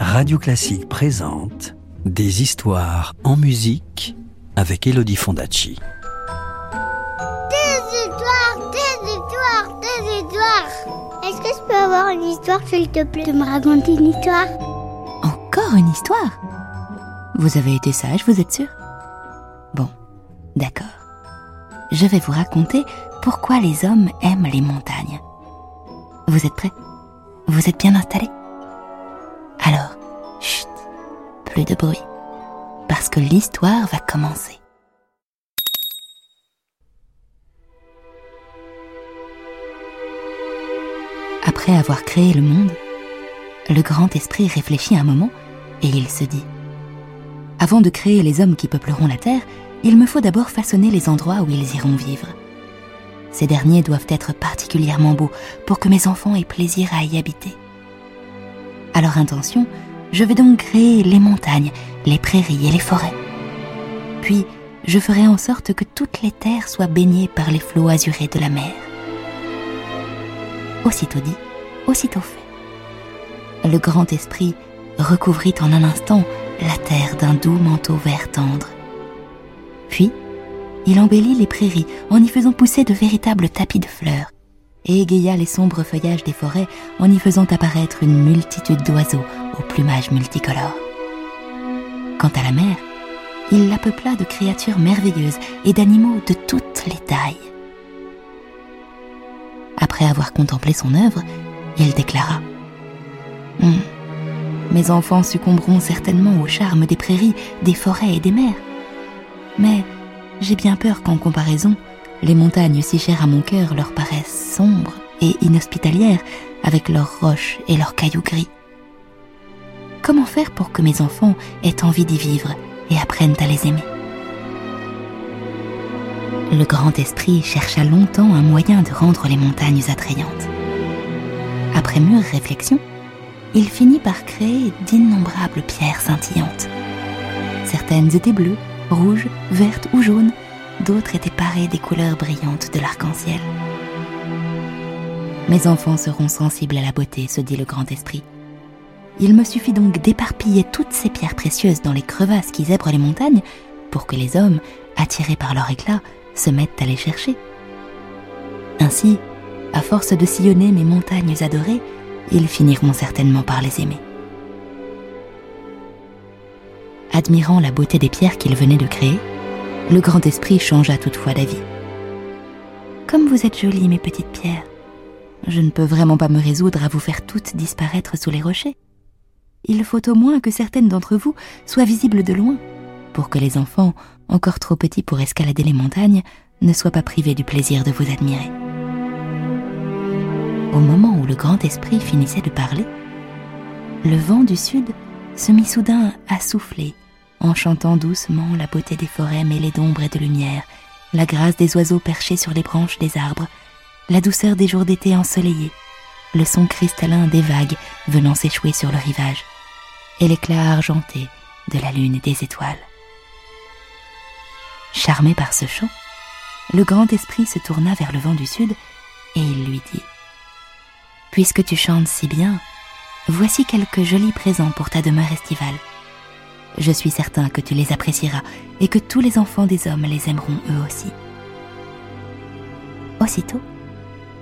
Radio Classique présente Des histoires en musique avec Elodie Fondacci. Des histoires, des histoires, des histoires. Est-ce que je peux avoir une histoire, s'il te plaît, de me raconter une histoire? Encore une histoire? Vous avez été sage, vous êtes sûr? Bon, d'accord. Je vais vous raconter pourquoi les hommes aiment les montagnes. Vous êtes prêts? Vous êtes bien installés? Alors, chut, plus de bruit, parce que l'histoire va commencer. Après avoir créé le monde, le grand esprit réfléchit un moment et il se dit Avant de créer les hommes qui peupleront la terre, il me faut d'abord façonner les endroits où ils iront vivre. Ces derniers doivent être particulièrement beaux pour que mes enfants aient plaisir à y habiter. Intention, je vais donc créer les montagnes, les prairies et les forêts. Puis, je ferai en sorte que toutes les terres soient baignées par les flots azurés de la mer. Aussitôt dit, aussitôt fait. Le grand esprit recouvrit en un instant la terre d'un doux manteau vert tendre. Puis, il embellit les prairies en y faisant pousser de véritables tapis de fleurs, et égaya les sombres feuillages des forêts en y faisant apparaître une multitude d'oiseaux au plumage multicolore. Quant à la mer, il la peupla de créatures merveilleuses et d'animaux de toutes les tailles. Après avoir contemplé son œuvre, il déclara Hum, Mes enfants succomberont certainement au charme des prairies, des forêts et des mers. Mais j'ai bien peur qu'en comparaison, les montagnes si chères à mon cœur leur paraissent sombres et inhospitalières avec leurs roches et leurs cailloux gris. Comment faire pour que mes enfants aient envie d'y vivre et apprennent à les aimer? Le grand esprit chercha longtemps un moyen de rendre les montagnes attrayantes. Après mûre réflexion, il finit par créer d'innombrables pierres scintillantes. Certaines étaient bleues, rouges, vertes ou jaunes, d'autres étaient parées des couleurs brillantes de l'arc-en-ciel. Mes enfants seront sensibles à la beauté, se dit le grand esprit. Il me suffit donc d'éparpiller toutes ces pierres précieuses dans les crevasses qui zèbrent les montagnes pour que les hommes, attirés par leur éclat, se mettent à les chercher. Ainsi, à force de sillonner mes montagnes adorées, ils finiront certainement par les aimer. Admirant la beauté des pierres qu'il venait de créer, le grand esprit changea toutefois d'avis. Comme vous êtes jolies, mes petites pierres, je ne peux vraiment pas me résoudre à vous faire toutes disparaître sous les rochers. Il faut au moins que certaines d'entre vous soient visibles de loin, pour que les enfants, encore trop petits pour escalader les montagnes, ne soient pas privés du plaisir de vous admirer. Au moment où le grand esprit finissait de parler, le vent du sud se mit soudain à souffler, en chantant doucement la beauté des forêts mêlées d'ombre et de lumière, la grâce des oiseaux perchés sur les branches des arbres, la douceur des jours d'été ensoleillés, le son cristallin des vagues venant s'échouer sur le rivage, et l'éclat argenté de la lune et des étoiles. Charmé par ce chant, le grand esprit se tourna vers le vent du sud et il lui dit Puisque tu chantes si bien, voici quelques jolis présents pour ta demeure estivale. Je suis certain que tu les apprécieras et que tous les enfants des hommes les aimeront eux aussi. Aussitôt,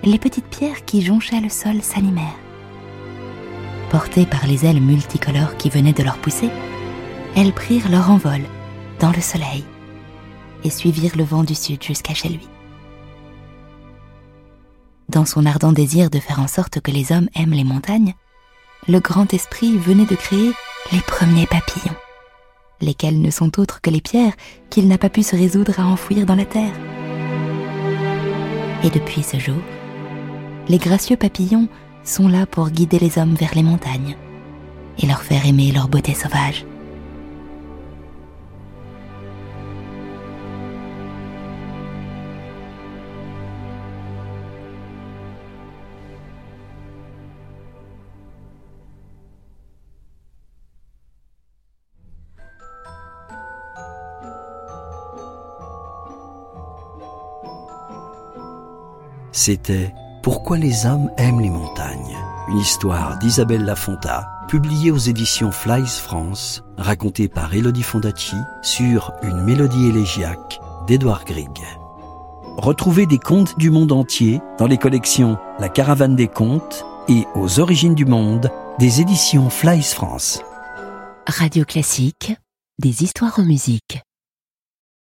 les petites pierres qui jonchaient le sol s'animèrent. Portées par les ailes multicolores qui venaient de leur pousser, elles prirent leur envol dans le soleil et suivirent le vent du sud jusqu'à chez lui. Dans son ardent désir de faire en sorte que les hommes aiment les montagnes, le grand esprit venait de créer les premiers papillons, lesquels ne sont autres que les pierres qu'il n'a pas pu se résoudre à enfouir dans la terre. Et depuis ce jour, les gracieux papillons sont là pour guider les hommes vers les montagnes et leur faire aimer leur beauté sauvage. C'était Pourquoi les hommes aiment les montagnes Une histoire d'Isabelle Lafonta, publiée aux éditions Flies France, racontée par Elodie Fondacci sur une mélodie élégiaque d'Edouard Grieg. Retrouvez des contes du monde entier dans les collections La Caravane des Contes et Aux Origines du Monde des éditions Flies France. Radio Classique, des histoires en musique.